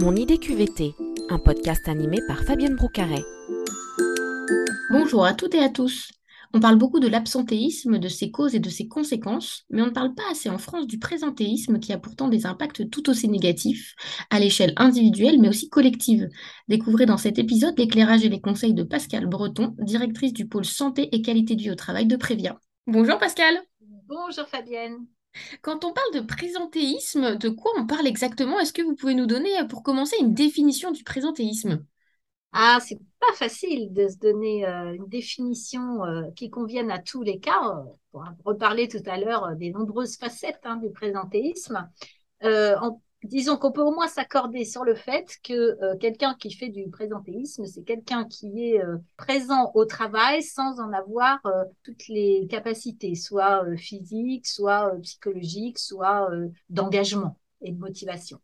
Mon idée QVT, un podcast animé par Fabienne Broucaret. Bonjour à toutes et à tous. On parle beaucoup de l'absentéisme, de ses causes et de ses conséquences, mais on ne parle pas assez en France du présentéisme qui a pourtant des impacts tout aussi négatifs à l'échelle individuelle mais aussi collective. Découvrez dans cet épisode l'éclairage et les conseils de Pascal Breton, directrice du pôle santé et qualité de vie au travail de Prévia. Bonjour Pascal. Bonjour Fabienne. Quand on parle de présentéisme, de quoi on parle exactement? Est-ce que vous pouvez nous donner, pour commencer, une définition du présentéisme? Ah, c'est pas facile de se donner euh, une définition euh, qui convienne à tous les cas. Euh, on va reparler tout à l'heure des nombreuses facettes hein, du présentéisme. Disons qu'on peut au moins s'accorder sur le fait que quelqu'un qui fait du présentéisme, c'est quelqu'un qui est présent au travail sans en avoir toutes les capacités, soit physiques, soit psychologiques, soit d'engagement et de motivation.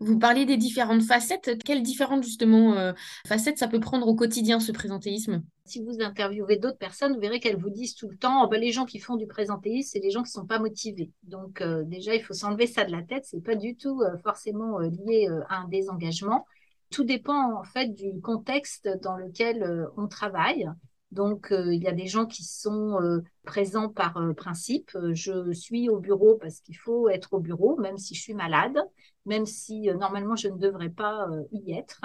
Vous parliez des différentes facettes. Quelles différentes, justement, euh, facettes ça peut prendre au quotidien, ce présentéisme? Si vous interviewez d'autres personnes, vous verrez qu'elles vous disent tout le temps, oh, ben, les gens qui font du présentéisme, c'est les gens qui ne sont pas motivés. Donc, euh, déjà, il faut s'enlever ça de la tête. C'est pas du tout euh, forcément lié à un désengagement. Tout dépend, en fait, du contexte dans lequel on travaille. Donc, il y a des gens qui sont présents par principe. Je suis au bureau parce qu'il faut être au bureau, même si je suis malade même si euh, normalement je ne devrais pas euh, y être.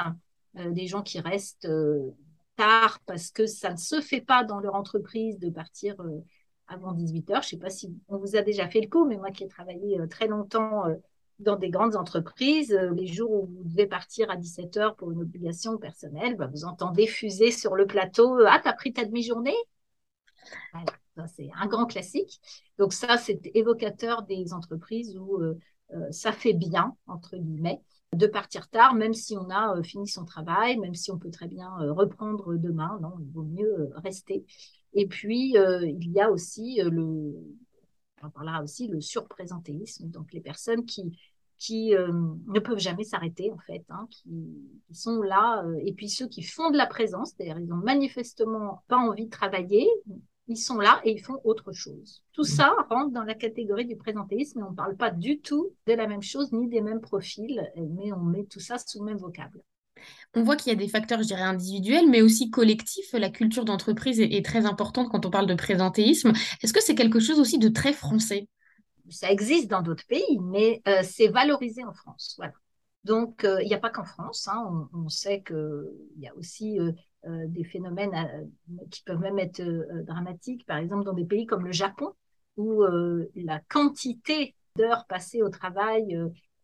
Euh, des gens qui restent tard parce que ça ne se fait pas dans leur entreprise de partir avant 18 heures. Je ne sais pas si on vous a déjà fait le coup, mais moi qui ai travaillé très longtemps dans des grandes entreprises, les jours où vous devez partir à 17 heures pour une obligation personnelle, bah, vous entendez fuser sur le plateau Ah, t'as pris ta demi-journée? C'est un grand classique. Donc ça, c'est évocateur des entreprises où euh, ça fait bien, entre guillemets, de partir tard, même si on a euh, fini son travail, même si on peut très bien euh, reprendre demain. Non, il vaut mieux rester. Et puis, il y a aussi le, on parlera aussi le surprésentéisme, donc les personnes qui, qui ne peuvent jamais s'arrêter en fait, hein, qui, sont là, et puis ceux qui font de la présence, c'est-à-dire ils ont manifestement pas envie de travailler, ils sont là et ils font autre chose. Tout ça rentre dans la catégorie du présentéisme mais on ne parle pas du tout de la même chose ni des mêmes profils, mais on met tout ça sous le même vocable. On voit qu'il y a des facteurs, je dirais, individuels, mais aussi collectifs. La culture d'entreprise est, très importante quand on parle de présentéisme. Est-ce que c'est quelque chose aussi de très français? Ça existe dans d'autres pays, mais euh, c'est valorisé en France. Voilà. Donc, euh, il n'y a pas qu'en France. Hein. On, sait qu'il y a aussi euh, euh, des phénomènes euh, qui peuvent même être euh, dramatiques, par exemple dans des pays comme le Japon, où la quantité d'heures passées au travail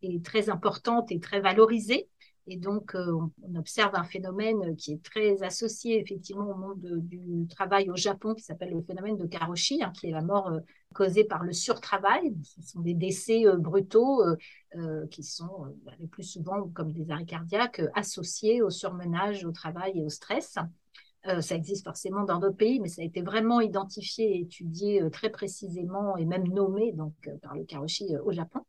est très importante et très valorisée. Et donc, on, observe un phénomène qui est très associé effectivement au monde du travail au Japon, qui s'appelle le phénomène de Karoshi, hein, qui est la mort causée par le surtravail. Ce sont des décès brutaux euh, qui sont euh, bah, le plus souvent comme des arrêts cardiaques euh, associés au surmenage, au travail et au stress. ça existe forcément dans d'autres pays, mais ça a été vraiment identifié et étudié très précisément et même nommé donc, par le Karoshi au Japon.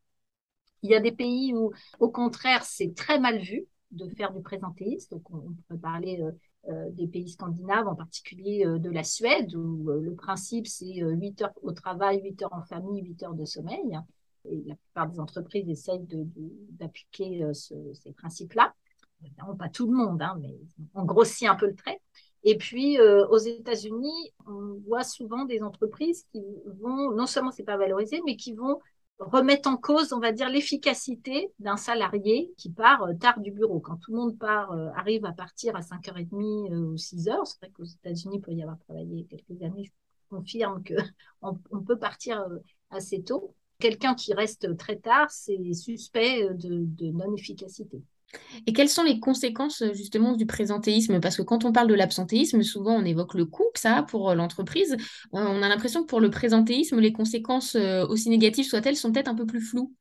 Il y a des pays où, au contraire, c'est très mal vu de faire du présentéisme. Donc, on, peut parler des pays scandinaves, en particulier de la Suède, où le principe, c'est 8 heures au travail, 8 heures en famille, 8 heures de sommeil et la plupart des entreprises essayent d'appliquer euh, ces principes-là. Évidemment, pas tout le monde, hein, mais on grossit un peu le trait. Et puis, euh, aux États-Unis, on voit souvent des entreprises qui vont, non seulement c'est pas valorisé, mais qui vont remettre en cause, on va dire, l'efficacité d'un salarié qui part euh, tard du bureau. Quand tout le monde part, arrive à partir à 5h30 ou 6h, c'est vrai qu'aux États-Unis, pour y avoir travaillé quelques années, je confirme qu'on on peut partir assez tôt quelqu'un qui reste très tard, c'est suspect de, non-efficacité. Et quelles sont les conséquences justement du présentéisme? Parce que quand on parle de l'absentéisme, souvent on évoque le coût que ça a pour euh, l'entreprise. Euh, on a l'impression que pour le présentéisme, les conséquences, euh, aussi négatives soient-elles, sont peut-être un peu plus floues.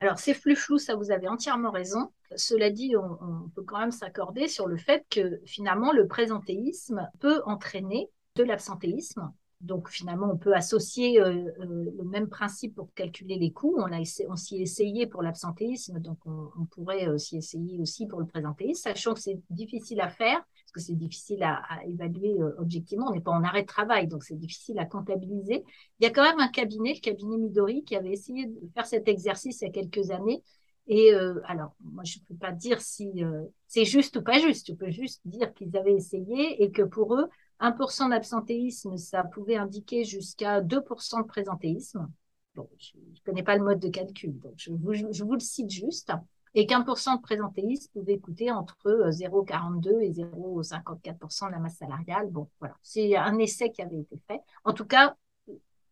Alors c'est plus flou, ça vous avez entièrement raison. Cela dit, on peut quand même s'accorder sur le fait que finalement le présentéisme peut entraîner de l'absentéisme donc finalement, on peut associer euh, euh, le même principe pour calculer les coûts. On, a on s'y est essayé pour l'absentéisme, donc on, pourrait euh, s'y essayer aussi pour le présentéisme, sachant que c'est difficile à faire, parce que c'est difficile à, évaluer objectivement. On n'est pas en arrêt de travail, donc c'est difficile à comptabiliser. Il y a quand même un cabinet, le cabinet Midori, qui avait essayé de faire cet exercice il y a quelques années Et euh, alors, moi, je ne peux pas dire si euh, c'est juste ou pas juste. Je peux juste dire qu'ils avaient essayé et que pour eux, 1% d'absentéisme, ça pouvait indiquer jusqu'à 2% de présentéisme. Bon, je ne connais pas le mode de calcul, donc je vous, le cite juste. Et qu'un pour cent de présentéisme pouvait coûter entre 0,42 euh, et 0,54% de la masse salariale. Bon, voilà, c'est un essai qui avait été fait. En tout cas,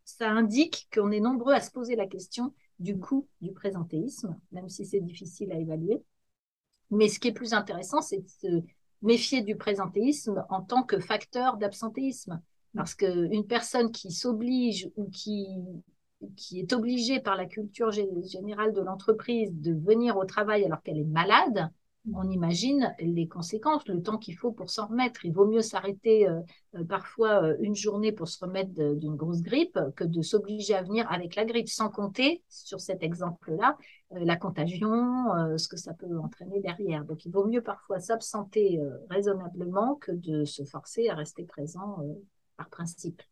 ça indique qu'on est nombreux à se poser la question du coût du présentéisme, même si c'est difficile à évaluer. Mais ce qui est plus intéressant, c'est de se méfier du présentéisme en tant que facteur d'absentéisme. Parce qu'une personne qui s'oblige ou qui qui est obligée par la culture générale de l'entreprise de venir au travail alors qu'elle est malade, on imagine les conséquences, le temps qu'il faut pour s'en remettre. Il vaut mieux s'arrêter euh, euh, parfois euh, une journée pour se remettre d'une grosse grippe que de s'obliger à venir avec la grippe, sans compter, sur cet exemple-là, la contagion, ce que ça peut entraîner derrière. Donc il vaut mieux parfois s'absenter raisonnablement que de se forcer à rester présent par principe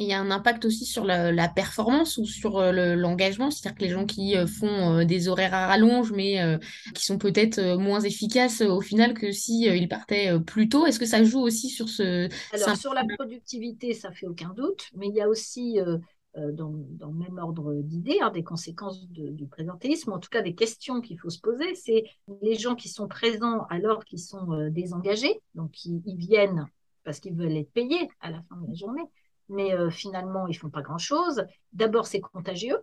il y a un impact aussi sur la, performance ou sur euh, l'engagement, c'est-à-dire que les gens qui euh, font euh, des horaires à rallonge, mais qui sont peut-être moins efficaces au final que si ils partaient plus tôt. Est-ce que ça joue aussi sur ce Alors sur la productivité, ça fait aucun doute, mais il y a aussi dans, le même ordre d'idées, hein, des conséquences du présentéisme, en tout cas des questions qu'il faut se poser, c'est les gens qui sont présents alors qu'ils sont désengagés, donc ils viennent parce qu'ils veulent être payés à la fin de la journée mais euh, finalement, ils font pas grand-chose. D'abord, c'est contagieux,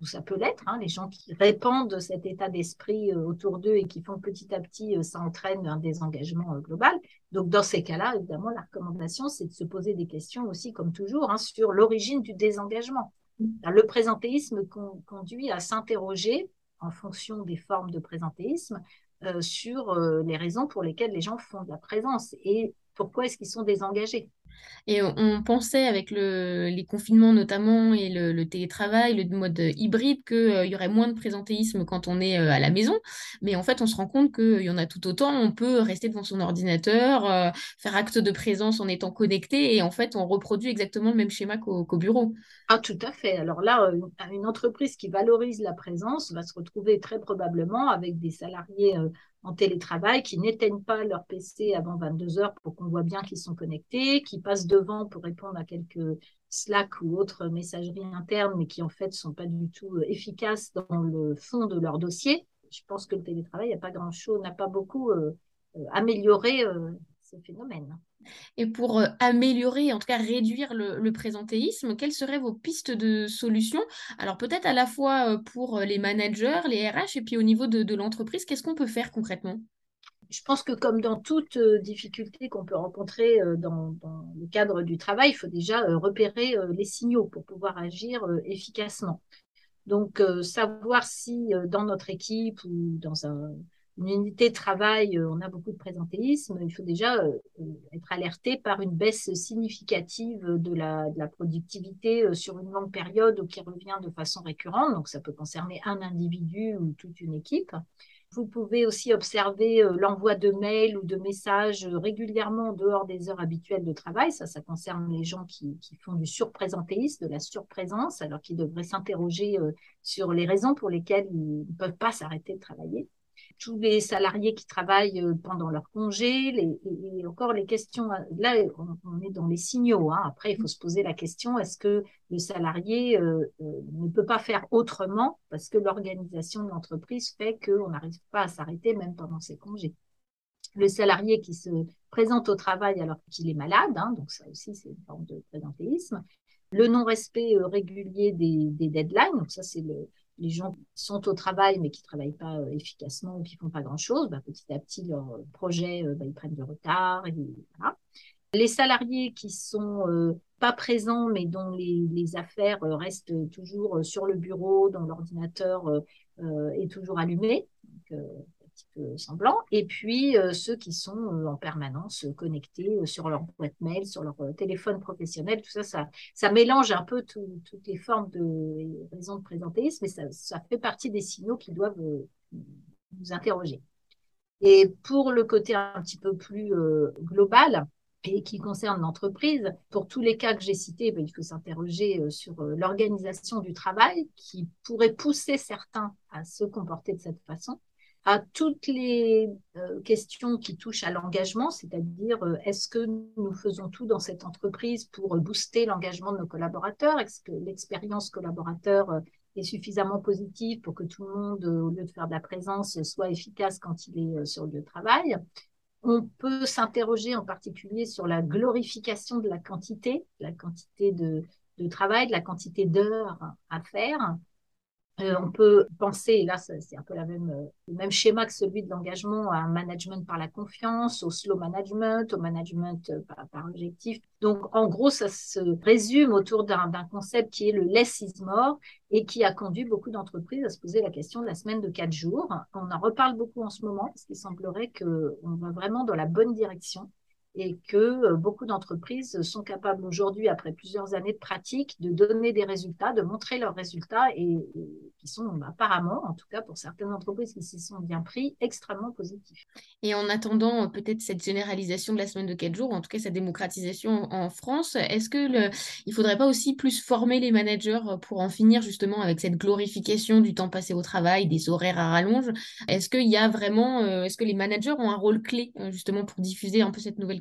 ou ça peut l'être. Hein, les gens qui répandent cet état d'esprit euh, autour d'eux et qui font petit à petit, euh, ça entraîne un désengagement global. Donc, dans ces cas-là, évidemment, la recommandation, c'est de se poser des questions aussi, comme toujours, hein, sur l'origine du désengagement. Le présentéisme conduit à s'interroger en fonction des formes de présentéisme sur les raisons pour lesquelles les gens font de la présence et pourquoi est-ce qu'ils sont désengagés. Et on, pensait avec le, les confinements notamment et le, télétravail, le mode hybride, qu'il euh, y aurait moins de présentéisme quand on est euh, à la maison. Mais en fait, on se rend compte qu'il y en a tout autant. On peut rester devant son ordinateur, euh, faire acte de présence en étant connecté et en fait, on reproduit exactement le même schéma qu'au bureau. Ah, tout à fait. Alors là, une entreprise qui valorise la présence va se retrouver très probablement avec des salariés en télétravail, qui n'éteignent pas leur PC avant 22 heures pour qu'on voit bien qu'ils sont connectés, qui passent devant pour répondre à quelques Slack ou autres messageries internes, mais qui en fait sont pas du tout euh, efficaces dans le fond de leur dossier. Je pense que le télétravail n'a pas grand-chose, n'a pas beaucoup euh, euh, amélioré ce phénomène. Et pour euh, améliorer, en tout cas réduire le, présentéisme, quelles seraient vos pistes de solutions? Alors peut-être à la fois euh, pour euh, les managers, les RH, et puis au niveau de, l'entreprise, qu'est-ce qu'on peut faire concrètement? Je pense que comme dans toute difficulté qu'on peut rencontrer dans, le cadre du travail, il faut déjà repérer les signaux pour pouvoir agir efficacement. Donc, savoir si dans notre équipe ou dans un, une unité de travail, euh, on a beaucoup de présentéisme, il faut déjà euh, être alerté par une baisse significative de la, productivité euh, sur une longue période ou qui revient de façon récurrente. Donc, ça peut concerner un individu ou toute une équipe. Vous pouvez aussi observer l'envoi de mails ou de messages régulièrement en dehors des heures habituelles de travail. Ça, ça concerne les gens qui, qui font du surprésentéisme, de la surprésence, alors qu'ils devraient s'interroger sur les raisons pour lesquelles ils ne peuvent pas s'arrêter de travailler tous les salariés qui travaillent euh, pendant leur congé, et encore les questions, euh, là on, est dans les signaux, hein. après il faut se poser la question, est-ce que le salarié euh, ne peut pas faire autrement parce que l'organisation de l'entreprise fait qu'on n'arrive pas à s'arrêter même pendant ses congés? Le salarié qui se présente au travail alors qu'il est malade, hein, donc ça aussi c'est une forme de présentéisme, le non-respect régulier des, des, deadlines, donc ça c'est le, les gens qui sont au travail mais qui ne travaillent pas euh, efficacement ou qui font pas grand-chose, bah, petit à petit, leurs projets, euh, bah, ils prennent du retard. Et, Les salariés qui sont euh, pas présents mais dont les, les affaires restent toujours sur le bureau, dont l'ordinateur est toujours allumé, semblant, et puis euh, ceux qui sont euh, en permanence connectés euh, sur leur boîte mail, sur leur téléphone professionnel, tout ça, ça, ça mélange un peu toutes les formes de raisons de présentéisme, mais ça, ça, fait partie des signaux qui doivent nous interroger. Et pour le côté un petit peu plus global, et qui concerne l'entreprise. Pour tous les cas que j'ai cités, ben, il faut s'interroger euh, sur euh, l'organisation du travail qui pourrait pousser certains à se comporter de cette façon à toutes les euh, questions qui touchent à l'engagement, c'est-à-dire est-ce que nous faisons tout dans cette entreprise pour booster l'engagement de nos collaborateurs? Est-ce que l'expérience collaborateur est suffisamment positive pour que tout le monde, au lieu de faire de la présence, soit efficace quand il est sur le lieu de travail? On peut s'interroger en particulier sur la glorification de la quantité, la quantité de travail, de la quantité d'heures à faire. Euh, on peut penser, et là c'est un peu la même, euh, le même schéma que celui de l'engagement, à un management par la confiance, au slow management, au management euh, par, objectif. Donc en gros, ça se résume autour d'un concept qui est le less is more et qui a conduit beaucoup d'entreprises à se poser la question de la semaine de quatre jours. On en reparle beaucoup en ce moment parce qu'il semblerait qu'on va vraiment dans la bonne direction et que euh, beaucoup d'entreprises sont capables aujourd'hui, après plusieurs années de pratique, de donner des résultats, de montrer leurs résultats et, qui sont apparemment, en tout cas pour certaines entreprises qui s'y sont bien pris, extrêmement positifs. Et en attendant peut-être cette généralisation de la semaine de quatre jours, en tout cas cette démocratisation en France, est-ce que le, il faudrait pas aussi plus former les managers pour en finir justement avec cette glorification du temps passé au travail, des horaires à rallonge? Est-ce qu'il y a vraiment, euh, est-ce que les managers ont un rôle clé euh, justement pour diffuser un peu cette nouvelle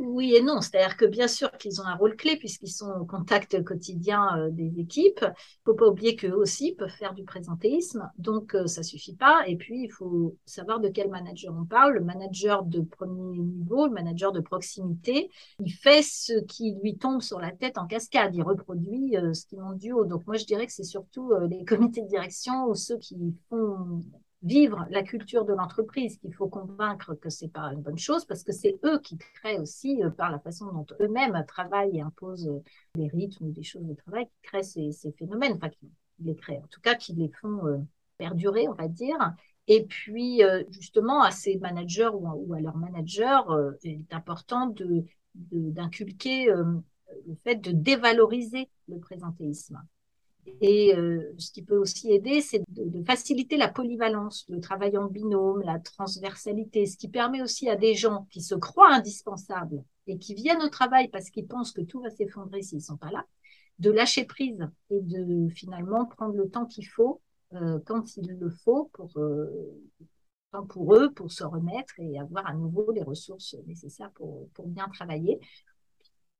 Oui et non. C'est-à-dire que bien sûr qu'ils ont un rôle clé puisqu'ils sont au contact quotidien euh, des équipes. Il ne faut pas oublier qu'eux aussi peuvent faire du présentéisme. Donc, euh, ça ne suffit pas. Et puis, il faut savoir de quel manager on parle. Le manager de premier niveau, le manager de proximité, il fait ce qui lui tombe sur la tête en cascade. Il reproduit euh, ce qui monte du haut. Donc, moi, je dirais que c'est surtout les comités de direction ou ceux qui font vivre la culture de l'entreprise qu'il faut convaincre que c'est pas une bonne chose parce que c'est eux qui créent aussi euh, par la façon dont eux-mêmes travaillent et imposent euh, des rythmes ou des choses de travail qui créent ces, phénomènes, enfin qui les créent, en tout cas qui les font euh, perdurer, on va dire. Et puis justement à ces managers ou, à leurs managers, il est important d'inculquer le fait de dévaloriser le présentéisme. Et euh, ce qui peut aussi aider, c'est de, faciliter la polyvalence, le travail en binôme, la transversalité, ce qui permet aussi à des gens qui se croient indispensables et qui viennent au travail parce qu'ils pensent que tout va s'effondrer s'ils ne sont pas là, de lâcher prise et de finalement prendre le temps qu'il faut euh, quand il le faut pour, euh, pour eux, pour se remettre et avoir à nouveau les ressources nécessaires pour, pour bien travailler.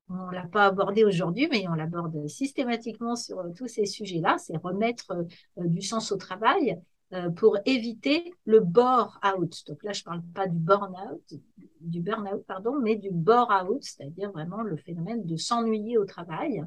On ne l'a pas abordé aujourd'hui, mais on l'aborde systématiquement sur euh, tous ces sujets-là, c'est remettre euh, du sens au travail euh, pour éviter le bore-out. Donc là, je parle pas du burn-out, du burn-out, pardon, mais du bore-out, c'est-à-dire vraiment le phénomène de s'ennuyer au travail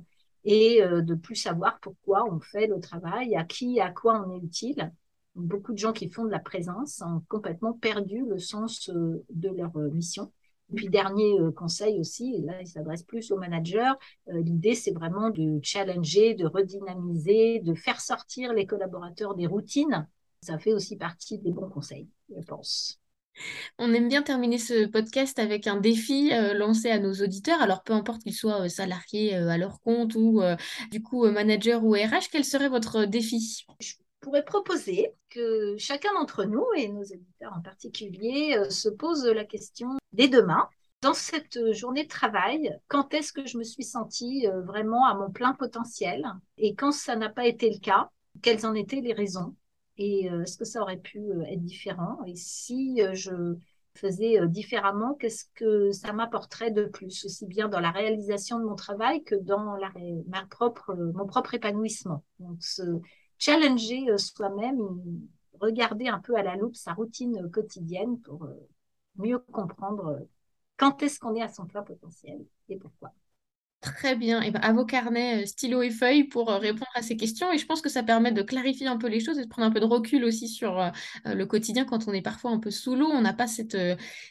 et de plus savoir pourquoi on fait le travail, à qui, à quoi on est utile. Beaucoup de gens qui font de la présence ont complètement perdu le sens de leur mission puis dernier euh, conseil aussi, et là il s'adresse plus aux managers, euh, l'idée c'est vraiment de challenger, de redynamiser, de faire sortir les collaborateurs des routines. Ça fait aussi partie des bons conseils, je pense. On aime bien terminer ce podcast avec un défi euh, lancé à nos auditeurs. Alors, peu importe qu'ils soient salariés à leur compte ou du coup manager ou RH, quel serait votre défi? Pourrais proposer que chacun d'entre nous, et nos éditeurs en particulier, euh, se pose la question dès demain. Dans cette journée de travail, quand est-ce que je me suis sentie euh, vraiment à mon plein potentiel? Et quand ça n'a pas été le cas, quelles en étaient les raisons? Et euh, est-ce que ça aurait pu être différent? Et si je faisais différemment, qu'est-ce que ça m'apporterait de plus, aussi bien dans la réalisation de mon travail que dans ma propre, mon propre épanouissement? Donc, challenger euh, soi-même, regarder un peu à la loupe sa routine quotidienne pour euh, mieux comprendre euh, quand est-ce qu'on est à son plein potentiel et pourquoi. Très bien. Et ben, à vos carnets, stylo et feuille pour répondre à ces questions. Et je pense que ça permet de clarifier un peu les choses et de prendre un peu de recul aussi sur le quotidien quand on est parfois un peu sous l'eau. On n'a pas cette,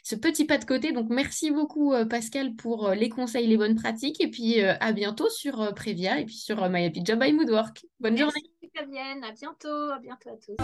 ce petit pas de côté. Donc, merci beaucoup, Pascal, pour les conseils, les bonnes pratiques. Et puis, à bientôt sur Previa et puis sur My Happy Job by Moodwork. Bonne journée. À bientôt. À bientôt à tous.